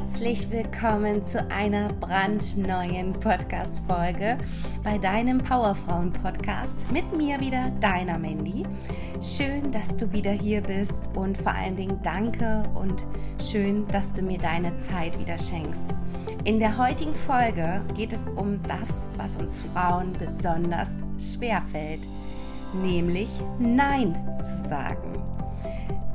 Herzlich willkommen zu einer brandneuen Podcast-Folge bei deinem Powerfrauen-Podcast. Mit mir wieder, deiner Mandy. Schön, dass du wieder hier bist und vor allen Dingen danke und schön, dass du mir deine Zeit wieder schenkst. In der heutigen Folge geht es um das, was uns Frauen besonders schwer fällt, nämlich Nein zu sagen.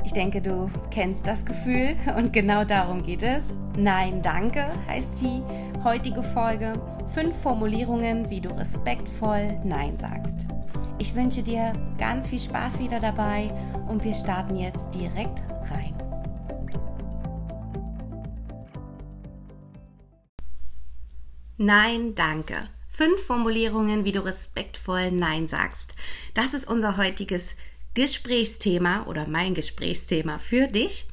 Ich denke, du kennst das Gefühl und genau darum geht es. Nein, danke heißt die heutige Folge. Fünf Formulierungen, wie du respektvoll Nein sagst. Ich wünsche dir ganz viel Spaß wieder dabei und wir starten jetzt direkt rein. Nein, danke. Fünf Formulierungen, wie du respektvoll Nein sagst. Das ist unser heutiges Gesprächsthema oder mein Gesprächsthema für dich.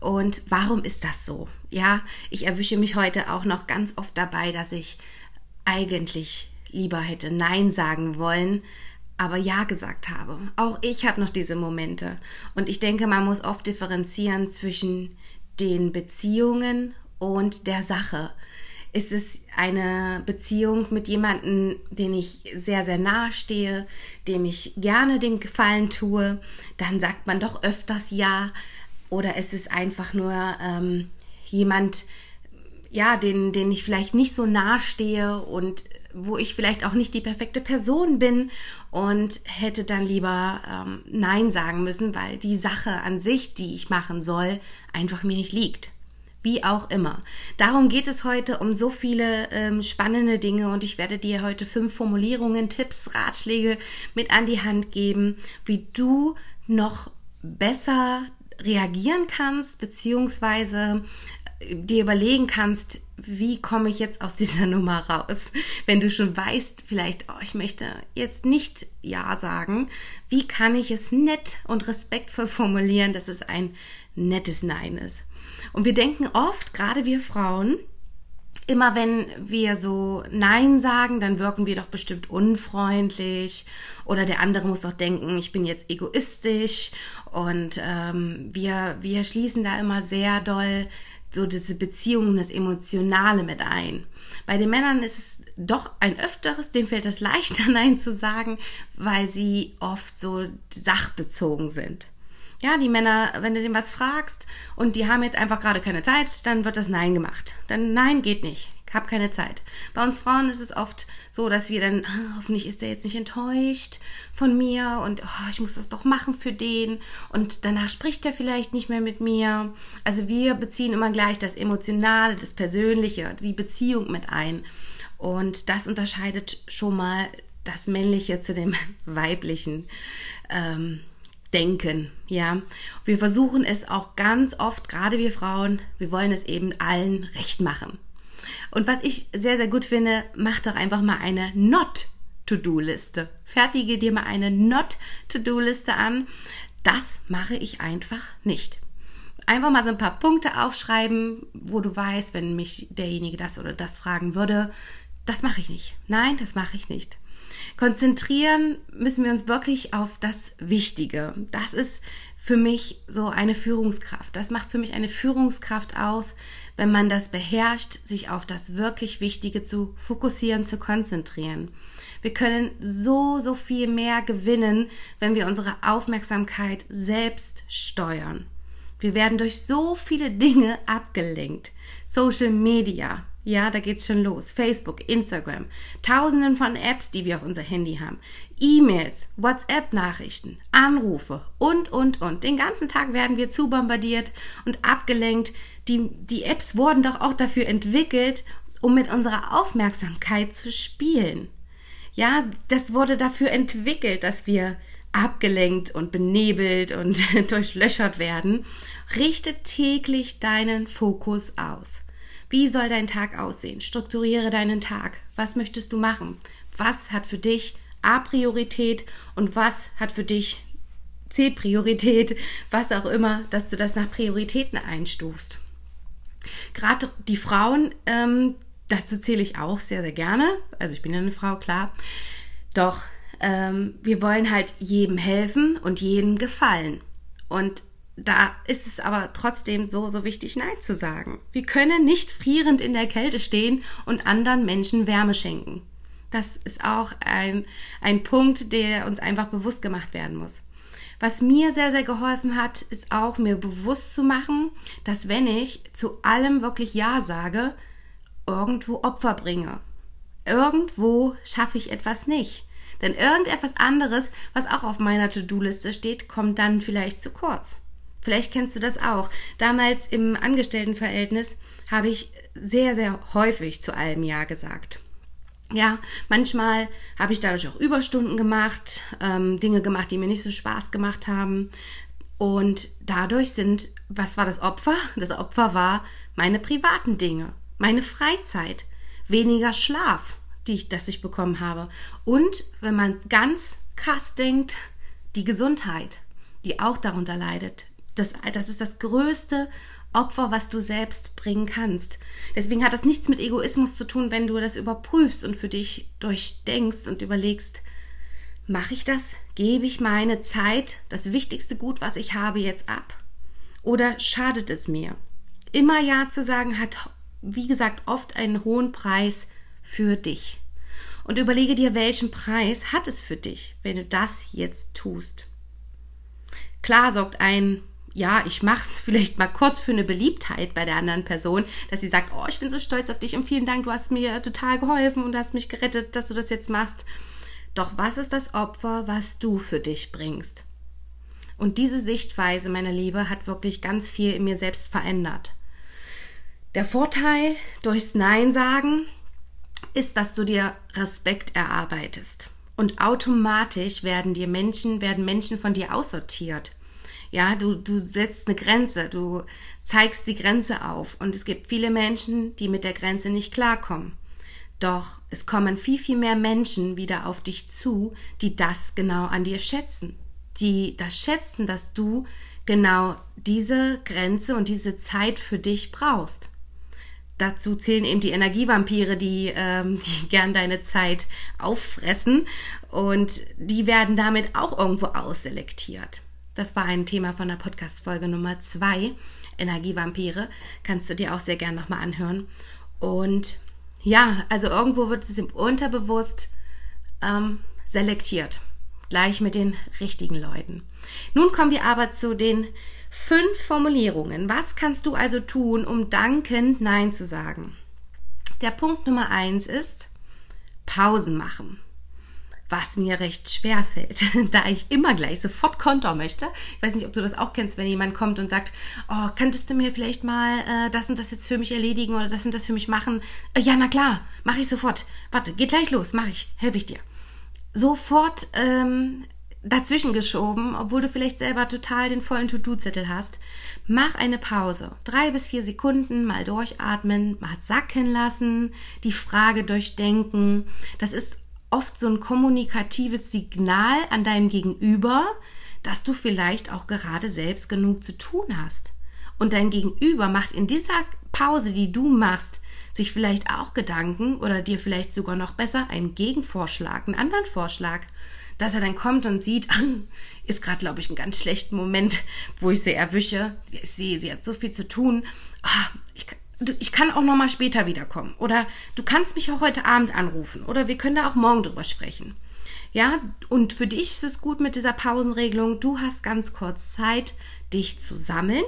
Und warum ist das so? Ja, ich erwische mich heute auch noch ganz oft dabei, dass ich eigentlich lieber hätte Nein sagen wollen, aber Ja gesagt habe. Auch ich habe noch diese Momente. Und ich denke, man muss oft differenzieren zwischen den Beziehungen und der Sache ist es eine Beziehung mit jemandem, den ich sehr, sehr nahe stehe, dem ich gerne den Gefallen tue, dann sagt man doch öfters ja. Oder ist es einfach nur ähm, jemand, ja, den, den ich vielleicht nicht so nahe stehe und wo ich vielleicht auch nicht die perfekte Person bin und hätte dann lieber ähm, Nein sagen müssen, weil die Sache an sich, die ich machen soll, einfach mir nicht liegt. Wie auch immer. Darum geht es heute um so viele ähm, spannende Dinge und ich werde dir heute fünf Formulierungen, Tipps, Ratschläge mit an die Hand geben, wie du noch besser reagieren kannst, beziehungsweise äh, dir überlegen kannst, wie komme ich jetzt aus dieser Nummer raus? Wenn du schon weißt, vielleicht, oh, ich möchte jetzt nicht Ja sagen, wie kann ich es nett und respektvoll formulieren, dass es ein nettes Nein ist? Und wir denken oft, gerade wir Frauen, immer wenn wir so Nein sagen, dann wirken wir doch bestimmt unfreundlich oder der andere muss doch denken, ich bin jetzt egoistisch und ähm, wir, wir schließen da immer sehr doll so diese Beziehungen, das Emotionale mit ein. Bei den Männern ist es doch ein öfteres, denen fällt es leichter, Nein zu sagen, weil sie oft so sachbezogen sind. Ja, die Männer, wenn du denen was fragst und die haben jetzt einfach gerade keine Zeit, dann wird das Nein gemacht. Dann Nein geht nicht. Ich habe keine Zeit. Bei uns Frauen ist es oft so, dass wir dann, ah, hoffentlich ist der jetzt nicht enttäuscht von mir und oh, ich muss das doch machen für den und danach spricht er vielleicht nicht mehr mit mir. Also wir beziehen immer gleich das Emotionale, das Persönliche, die Beziehung mit ein. Und das unterscheidet schon mal das Männliche zu dem Weiblichen. Ähm, denken, ja. Wir versuchen es auch ganz oft, gerade wir Frauen, wir wollen es eben allen recht machen. Und was ich sehr, sehr gut finde, mach doch einfach mal eine Not-To-Do-Liste. Fertige dir mal eine Not-To-Do-Liste an. Das mache ich einfach nicht. Einfach mal so ein paar Punkte aufschreiben, wo du weißt, wenn mich derjenige das oder das fragen würde, das mache ich nicht. Nein, das mache ich nicht konzentrieren müssen wir uns wirklich auf das Wichtige. Das ist für mich so eine Führungskraft. Das macht für mich eine Führungskraft aus, wenn man das beherrscht, sich auf das wirklich Wichtige zu fokussieren, zu konzentrieren. Wir können so, so viel mehr gewinnen, wenn wir unsere Aufmerksamkeit selbst steuern. Wir werden durch so viele Dinge abgelenkt. Social Media, ja, da geht's schon los. Facebook, Instagram, tausenden von Apps, die wir auf unser Handy haben. E-Mails, WhatsApp-Nachrichten, Anrufe und, und, und. Den ganzen Tag werden wir zu bombardiert und abgelenkt. Die, die Apps wurden doch auch dafür entwickelt, um mit unserer Aufmerksamkeit zu spielen. Ja, das wurde dafür entwickelt, dass wir abgelenkt und benebelt und durchlöchert werden. Richte täglich deinen Fokus aus. Wie soll dein Tag aussehen? Strukturiere deinen Tag. Was möchtest du machen? Was hat für dich A-Priorität und was hat für dich C-Priorität? Was auch immer, dass du das nach Prioritäten einstufst. Gerade die Frauen, ähm, dazu zähle ich auch sehr, sehr gerne. Also ich bin ja eine Frau, klar. Doch ähm, wir wollen halt jedem helfen und jedem gefallen. Und da ist es aber trotzdem so, so wichtig, Nein zu sagen. Wir können nicht frierend in der Kälte stehen und anderen Menschen Wärme schenken. Das ist auch ein, ein Punkt, der uns einfach bewusst gemacht werden muss. Was mir sehr, sehr geholfen hat, ist auch mir bewusst zu machen, dass wenn ich zu allem wirklich Ja sage, irgendwo Opfer bringe. Irgendwo schaffe ich etwas nicht. Denn irgendetwas anderes, was auch auf meiner To-Do-Liste steht, kommt dann vielleicht zu kurz. Vielleicht kennst du das auch. Damals im Angestelltenverhältnis habe ich sehr, sehr häufig zu allem Ja gesagt. Ja, manchmal habe ich dadurch auch Überstunden gemacht, ähm, Dinge gemacht, die mir nicht so Spaß gemacht haben. Und dadurch sind, was war das Opfer? Das Opfer war meine privaten Dinge, meine Freizeit, weniger Schlaf, die ich, das ich bekommen habe. Und wenn man ganz krass denkt, die Gesundheit, die auch darunter leidet das, das ist das größte Opfer, was du selbst bringen kannst. Deswegen hat das nichts mit Egoismus zu tun, wenn du das überprüfst und für dich durchdenkst und überlegst, mache ich das? Gebe ich meine Zeit, das wichtigste Gut, was ich habe, jetzt ab? Oder schadet es mir? Immer Ja zu sagen hat, wie gesagt, oft einen hohen Preis für dich. Und überlege dir, welchen Preis hat es für dich, wenn du das jetzt tust. Klar sorgt ein ja, ich mach's vielleicht mal kurz für eine Beliebtheit bei der anderen Person, dass sie sagt, oh, ich bin so stolz auf dich und vielen Dank, du hast mir total geholfen und hast mich gerettet, dass du das jetzt machst. Doch was ist das Opfer, was du für dich bringst? Und diese Sichtweise, meine Liebe, hat wirklich ganz viel in mir selbst verändert. Der Vorteil durchs Nein sagen ist, dass du dir Respekt erarbeitest. Und automatisch werden dir Menschen, werden Menschen von dir aussortiert. Ja, du, du setzt eine Grenze, du zeigst die Grenze auf. Und es gibt viele Menschen, die mit der Grenze nicht klarkommen. Doch es kommen viel, viel mehr Menschen wieder auf dich zu, die das genau an dir schätzen. Die das schätzen, dass du genau diese Grenze und diese Zeit für dich brauchst. Dazu zählen eben die Energievampire, die, ähm, die gern deine Zeit auffressen und die werden damit auch irgendwo ausselektiert. Das war ein Thema von der Podcast-Folge Nummer zwei. Energievampire. Kannst du dir auch sehr gern nochmal anhören. Und ja, also irgendwo wird es im Unterbewusst ähm, selektiert. Gleich mit den richtigen Leuten. Nun kommen wir aber zu den fünf Formulierungen. Was kannst du also tun, um dankend Nein zu sagen? Der Punkt Nummer eins ist Pausen machen was mir recht schwer fällt, da ich immer gleich sofort Konter möchte. Ich weiß nicht, ob du das auch kennst, wenn jemand kommt und sagt, oh, könntest du mir vielleicht mal äh, das und das jetzt für mich erledigen oder das und das für mich machen? Äh, ja, na klar, mache ich sofort. Warte, geht gleich los, mache ich, helfe ich dir. Sofort ähm, dazwischen geschoben, obwohl du vielleicht selber total den vollen To-Do-Zettel hast. Mach eine Pause. Drei bis vier Sekunden mal durchatmen, mal sacken lassen, die Frage durchdenken. Das ist oft so ein kommunikatives Signal an deinem Gegenüber, dass du vielleicht auch gerade selbst genug zu tun hast. Und dein Gegenüber macht in dieser Pause, die du machst, sich vielleicht auch Gedanken oder dir vielleicht sogar noch besser einen Gegenvorschlag, einen anderen Vorschlag, dass er dann kommt und sieht, ist gerade, glaube ich, ein ganz schlechter Moment, wo ich sie erwische. Ich sehe, sie hat so viel zu tun. Ah, ich, ich kann auch noch mal später wiederkommen oder du kannst mich auch heute Abend anrufen oder wir können da auch morgen drüber sprechen. Ja, und für dich ist es gut mit dieser Pausenregelung. Du hast ganz kurz Zeit, dich zu sammeln,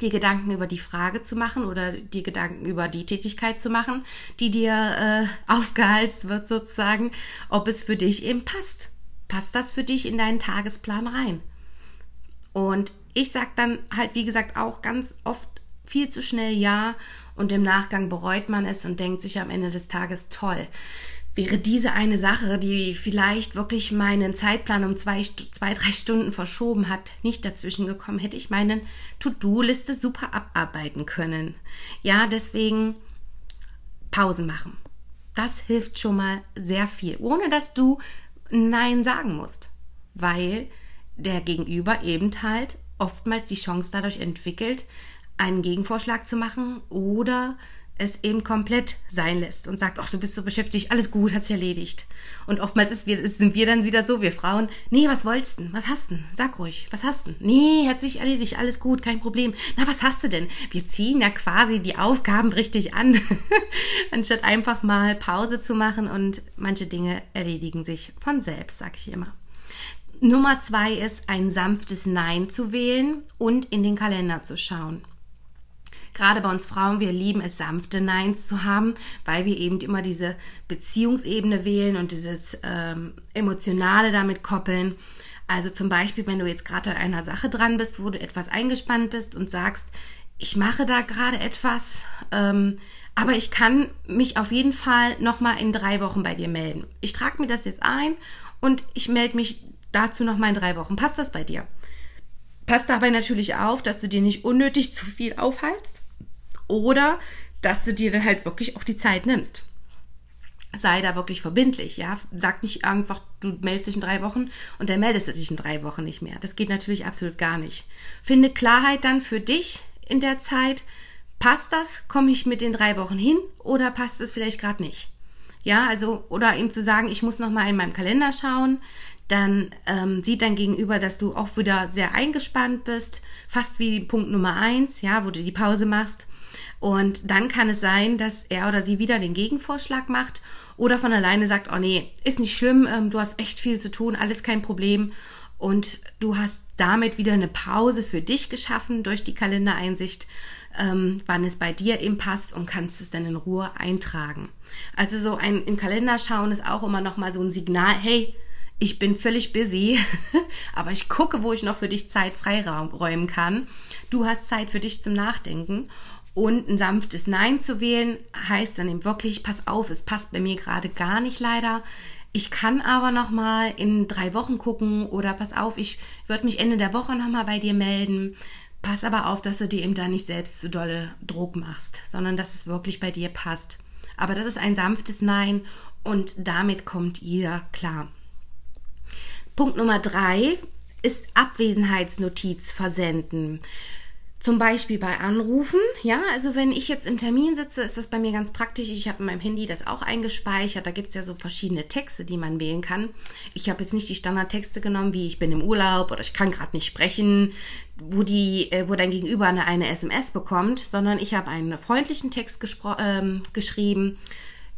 dir Gedanken über die Frage zu machen oder dir Gedanken über die Tätigkeit zu machen, die dir äh, aufgehalst wird sozusagen, ob es für dich eben passt. Passt das für dich in deinen Tagesplan rein? Und ich sag dann halt, wie gesagt, auch ganz oft viel zu schnell Ja und im Nachgang bereut man es und denkt sich am Ende des Tages toll. Wäre diese eine Sache, die vielleicht wirklich meinen Zeitplan um zwei, zwei, drei Stunden verschoben hat, nicht dazwischen gekommen, hätte ich meinen To-Do-Liste super abarbeiten können. Ja, deswegen Pausen machen. Das hilft schon mal sehr viel, ohne dass du Nein sagen musst, weil der Gegenüber eben halt oftmals die Chance dadurch entwickelt, einen Gegenvorschlag zu machen oder es eben komplett sein lässt und sagt, ach, du bist so beschäftigt, alles gut, hat sich erledigt. Und oftmals ist wir, sind wir dann wieder so, wir Frauen, nee, was wolltest du? Was hast du? Sag ruhig, was hast du? Nee, hat sich erledigt, alles gut, kein Problem. Na, was hast du denn? Wir ziehen ja quasi die Aufgaben richtig an, anstatt einfach mal Pause zu machen und manche Dinge erledigen sich von selbst, sag ich immer. Nummer zwei ist, ein sanftes Nein zu wählen und in den Kalender zu schauen. Gerade bei uns Frauen, wir lieben es, sanfte Neins zu haben, weil wir eben immer diese Beziehungsebene wählen und dieses ähm, Emotionale damit koppeln. Also zum Beispiel, wenn du jetzt gerade an einer Sache dran bist, wo du etwas eingespannt bist und sagst, ich mache da gerade etwas, ähm, aber ich kann mich auf jeden Fall nochmal in drei Wochen bei dir melden. Ich trage mir das jetzt ein und ich melde mich dazu nochmal in drei Wochen. Passt das bei dir? Passt dabei natürlich auf, dass du dir nicht unnötig zu viel aufhalst oder dass du dir dann halt wirklich auch die Zeit nimmst. Sei da wirklich verbindlich, ja. Sag nicht einfach, du meldest dich in drei Wochen und dann meldest du dich in drei Wochen nicht mehr. Das geht natürlich absolut gar nicht. Finde Klarheit dann für dich in der Zeit. Passt das? Komme ich mit den drei Wochen hin oder passt es vielleicht gerade nicht? Ja, also, oder ihm zu sagen, ich muss nochmal in meinem Kalender schauen, dann ähm, sieht dein Gegenüber, dass du auch wieder sehr eingespannt bist, fast wie Punkt Nummer eins, ja, wo du die Pause machst. Und dann kann es sein, dass er oder sie wieder den Gegenvorschlag macht oder von alleine sagt, oh nee, ist nicht schlimm, ähm, du hast echt viel zu tun, alles kein Problem. Und du hast damit wieder eine Pause für dich geschaffen durch die Kalendereinsicht, ähm, wann es bei dir eben passt und kannst es dann in Ruhe eintragen. Also so ein im Kalender schauen ist auch immer noch mal so ein Signal, hey, ich bin völlig busy, aber ich gucke, wo ich noch für dich Zeit freiräumen kann. Du hast Zeit für dich zum Nachdenken und ein sanftes Nein zu wählen heißt dann eben wirklich, pass auf, es passt bei mir gerade gar nicht leider. Ich kann aber noch mal in drei Wochen gucken oder pass auf, ich würde mich Ende der Woche noch mal bei dir melden. Pass aber auf, dass du dir eben da nicht selbst zu dolle Druck machst, sondern dass es wirklich bei dir passt. Aber das ist ein sanftes Nein und damit kommt jeder klar. Punkt Nummer drei ist Abwesenheitsnotiz versenden. Zum Beispiel bei Anrufen, ja, also wenn ich jetzt im Termin sitze, ist das bei mir ganz praktisch. Ich habe in meinem Handy das auch eingespeichert. Da gibt es ja so verschiedene Texte, die man wählen kann. Ich habe jetzt nicht die Standardtexte genommen, wie ich bin im Urlaub oder ich kann gerade nicht sprechen, wo die, äh, wo dein Gegenüber eine, eine SMS bekommt, sondern ich habe einen freundlichen Text ähm, geschrieben.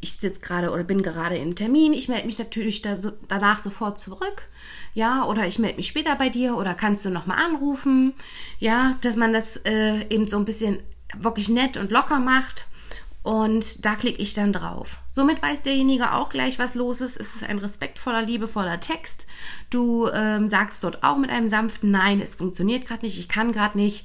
Ich sitze gerade oder bin gerade im Termin. Ich melde mich natürlich da so, danach sofort zurück ja, oder ich melde mich später bei dir oder kannst du nochmal anrufen, ja, dass man das äh, eben so ein bisschen wirklich nett und locker macht. Und da klicke ich dann drauf. Somit weiß derjenige auch gleich, was los ist. Es ist ein respektvoller, liebevoller Text. Du ähm, sagst dort auch mit einem sanften Nein, es funktioniert gerade nicht, ich kann gerade nicht.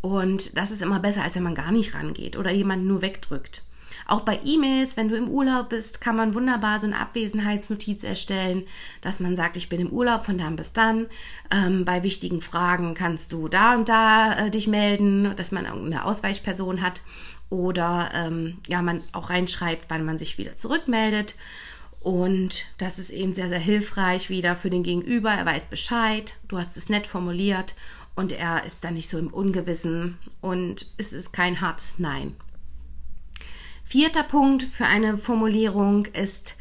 Und das ist immer besser, als wenn man gar nicht rangeht oder jemanden nur wegdrückt. Auch bei E-Mails, wenn du im Urlaub bist, kann man wunderbar so eine Abwesenheitsnotiz erstellen, dass man sagt, ich bin im Urlaub von dann bis dann. Ähm, bei wichtigen Fragen kannst du da und da äh, dich melden, dass man irgendeine Ausweichperson hat oder ähm, ja, man auch reinschreibt, wann man sich wieder zurückmeldet. Und das ist eben sehr, sehr hilfreich wieder für den Gegenüber. Er weiß Bescheid, du hast es nett formuliert und er ist dann nicht so im Ungewissen und es ist kein hartes Nein. Vierter Punkt für eine Formulierung ist,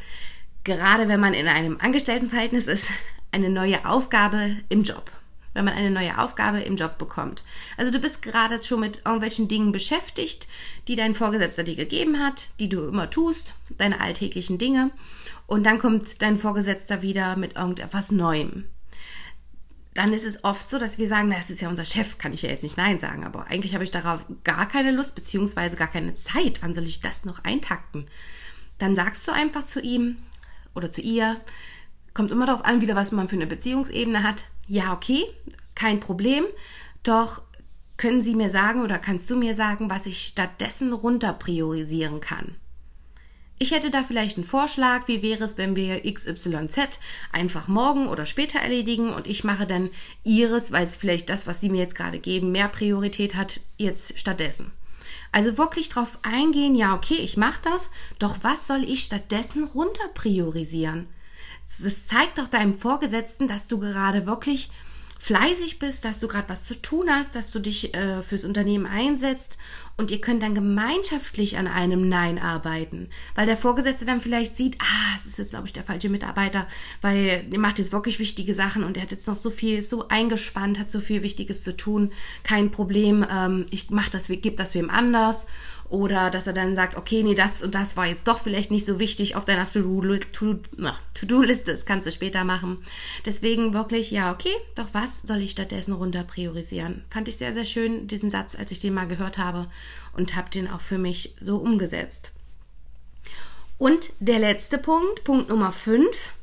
gerade wenn man in einem Angestelltenverhältnis ist, eine neue Aufgabe im Job. Wenn man eine neue Aufgabe im Job bekommt. Also du bist gerade schon mit irgendwelchen Dingen beschäftigt, die dein Vorgesetzter dir gegeben hat, die du immer tust, deine alltäglichen Dinge. Und dann kommt dein Vorgesetzter wieder mit irgendetwas Neuem dann ist es oft so, dass wir sagen, das ist ja unser Chef, kann ich ja jetzt nicht Nein sagen, aber eigentlich habe ich darauf gar keine Lust, beziehungsweise gar keine Zeit. Wann soll ich das noch eintakten? Dann sagst du einfach zu ihm oder zu ihr, kommt immer darauf an, wieder was man für eine Beziehungsebene hat. Ja, okay, kein Problem, doch können Sie mir sagen oder kannst du mir sagen, was ich stattdessen runter priorisieren kann? Ich hätte da vielleicht einen Vorschlag, wie wäre es, wenn wir XYZ einfach morgen oder später erledigen und ich mache dann Ihres, weil es vielleicht das, was Sie mir jetzt gerade geben, mehr Priorität hat, jetzt stattdessen. Also wirklich drauf eingehen, ja, okay, ich mache das, doch was soll ich stattdessen runter priorisieren? Das zeigt doch deinem Vorgesetzten, dass du gerade wirklich fleißig bist, dass du gerade was zu tun hast, dass du dich äh, fürs Unternehmen einsetzt und ihr könnt dann gemeinschaftlich an einem Nein arbeiten, weil der Vorgesetzte dann vielleicht sieht, ah, es ist jetzt glaube ich der falsche Mitarbeiter, weil der macht jetzt wirklich wichtige Sachen und er hat jetzt noch so viel, so eingespannt, hat so viel Wichtiges zu tun, kein Problem, ähm, ich mach das, gebe das wem anders oder dass er dann sagt, okay, nee, das und das war jetzt doch vielleicht nicht so wichtig auf deiner To-Do-Liste, das kannst du später machen. Deswegen wirklich, ja, okay, doch was soll ich stattdessen runter priorisieren? Fand ich sehr, sehr schön, diesen Satz, als ich den mal gehört habe und habe den auch für mich so umgesetzt. Und der letzte Punkt, Punkt Nummer 5,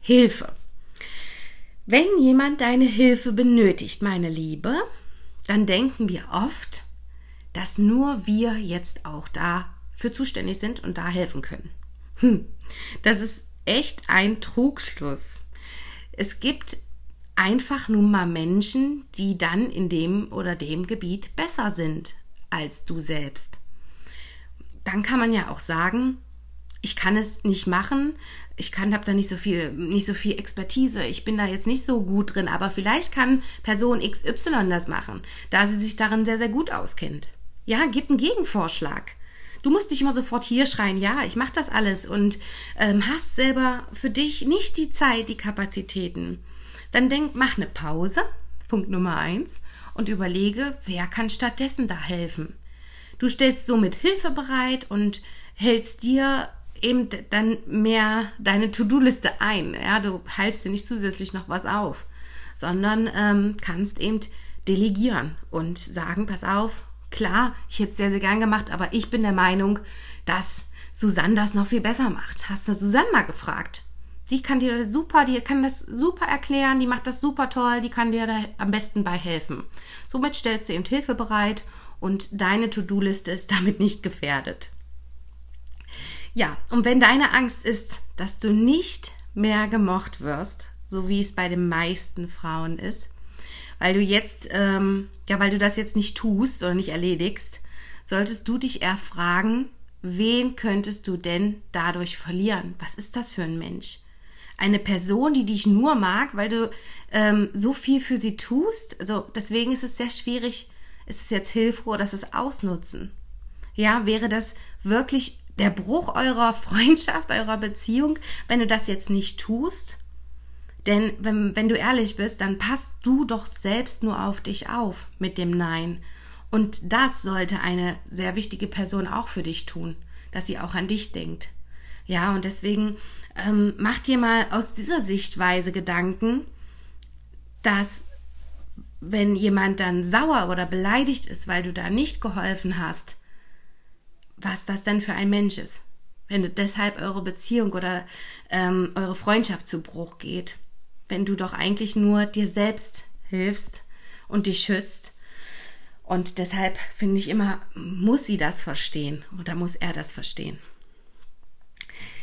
Hilfe. Wenn jemand deine Hilfe benötigt, meine Liebe, dann denken wir oft, dass nur wir jetzt auch dafür zuständig sind und da helfen können. Hm. Das ist echt ein Trugschluss. Es gibt einfach nun mal Menschen, die dann in dem oder dem Gebiet besser sind als du selbst. Dann kann man ja auch sagen, ich kann es nicht machen, ich kann habe da nicht so viel nicht so viel Expertise, ich bin da jetzt nicht so gut drin, aber vielleicht kann Person XY das machen, da sie sich darin sehr sehr gut auskennt. Ja, gib einen Gegenvorschlag. Du musst nicht immer sofort hier schreien, ja, ich mache das alles und ähm, hast selber für dich nicht die Zeit, die Kapazitäten. Dann denk, mach eine Pause, Punkt Nummer eins, und überlege, wer kann stattdessen da helfen. Du stellst somit Hilfe bereit und hältst dir eben dann mehr deine To-Do-Liste ein. Ja, du heilst dir nicht zusätzlich noch was auf, sondern ähm, kannst eben delegieren und sagen, pass auf, Klar, ich hätte es sehr, sehr gern gemacht, aber ich bin der Meinung, dass Susanne das noch viel besser macht. Hast du Susanne mal gefragt? Die kann dir super, die kann das super erklären, die macht das super toll, die kann dir da am besten bei helfen. Somit stellst du eben Hilfe bereit und deine To-Do-Liste ist damit nicht gefährdet. Ja, und wenn deine Angst ist, dass du nicht mehr gemocht wirst, so wie es bei den meisten Frauen ist, weil du jetzt, ähm, ja, weil du das jetzt nicht tust oder nicht erledigst, solltest du dich eher fragen, wen könntest du denn dadurch verlieren? Was ist das für ein Mensch? Eine Person, die dich nur mag, weil du ähm, so viel für sie tust. Also deswegen ist es sehr schwierig. Ist es jetzt hilfreich dass es ausnutzen? Ja, wäre das wirklich der Bruch eurer Freundschaft, eurer Beziehung, wenn du das jetzt nicht tust? Denn wenn, wenn du ehrlich bist, dann passt du doch selbst nur auf dich auf mit dem Nein. Und das sollte eine sehr wichtige Person auch für dich tun, dass sie auch an dich denkt. Ja, und deswegen ähm, mach dir mal aus dieser Sichtweise Gedanken, dass wenn jemand dann sauer oder beleidigt ist, weil du da nicht geholfen hast, was das denn für ein Mensch ist. Wenn deshalb eure Beziehung oder ähm, eure Freundschaft zu Bruch geht wenn du doch eigentlich nur dir selbst hilfst und dich schützt. Und deshalb finde ich immer, muss sie das verstehen oder muss er das verstehen.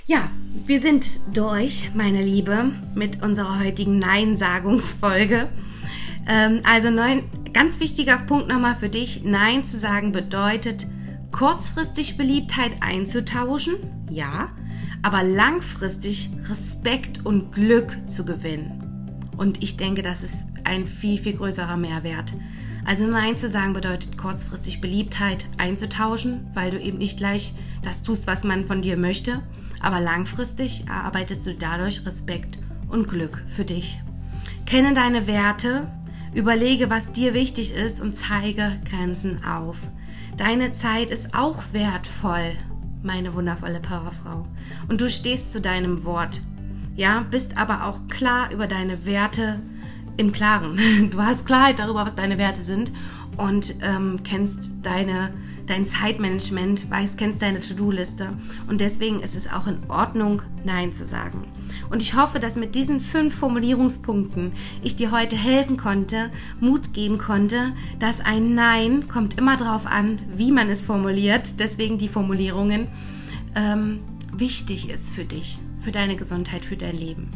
Ja, wir sind durch, meine Liebe, mit unserer heutigen Nein-Sagungsfolge. Ähm, also neun, ganz wichtiger Punkt nochmal für dich. Nein zu sagen bedeutet, kurzfristig Beliebtheit einzutauschen, ja, aber langfristig Respekt und Glück zu gewinnen. Und ich denke, das ist ein viel, viel größerer Mehrwert. Also Nein zu sagen bedeutet kurzfristig Beliebtheit einzutauschen, weil du eben nicht gleich das tust, was man von dir möchte, aber langfristig erarbeitest du dadurch Respekt und Glück für dich. Kenne deine Werte, überlege, was dir wichtig ist und zeige Grenzen auf. Deine Zeit ist auch wertvoll meine wundervolle Powerfrau. Und du stehst zu deinem Wort. Ja, bist aber auch klar über deine Werte im Klaren. Du hast Klarheit darüber, was deine Werte sind und ähm, kennst deine dein Zeitmanagement, weißt, kennst deine To-Do-Liste und deswegen ist es auch in Ordnung, Nein zu sagen. Und ich hoffe, dass mit diesen fünf Formulierungspunkten ich dir heute helfen konnte, Mut geben konnte, dass ein Nein kommt immer darauf an, wie man es formuliert, deswegen die Formulierungen, ähm, wichtig ist für dich, für deine Gesundheit, für dein Leben.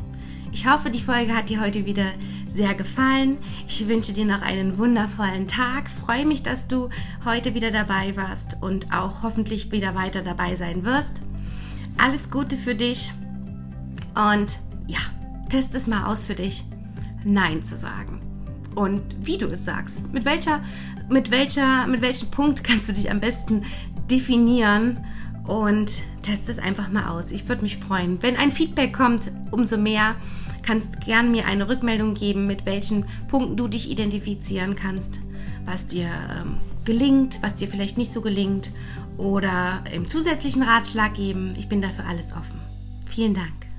Ich hoffe, die Folge hat dir heute wieder sehr gefallen. Ich wünsche dir noch einen wundervollen Tag. Freue mich, dass du heute wieder dabei warst und auch hoffentlich wieder weiter dabei sein wirst. Alles Gute für dich und ja, test es mal aus für dich, Nein zu sagen. und wie du es sagst. Mit welcher, mit welcher, mit welchem Punkt kannst du dich am besten definieren und test es einfach mal aus. Ich würde mich freuen. Wenn ein Feedback kommt, umso mehr kannst gern mir eine Rückmeldung geben, mit welchen Punkten du dich identifizieren kannst, was dir ähm, gelingt, was dir vielleicht nicht so gelingt oder im zusätzlichen Ratschlag geben. Ich bin dafür alles offen. Vielen Dank.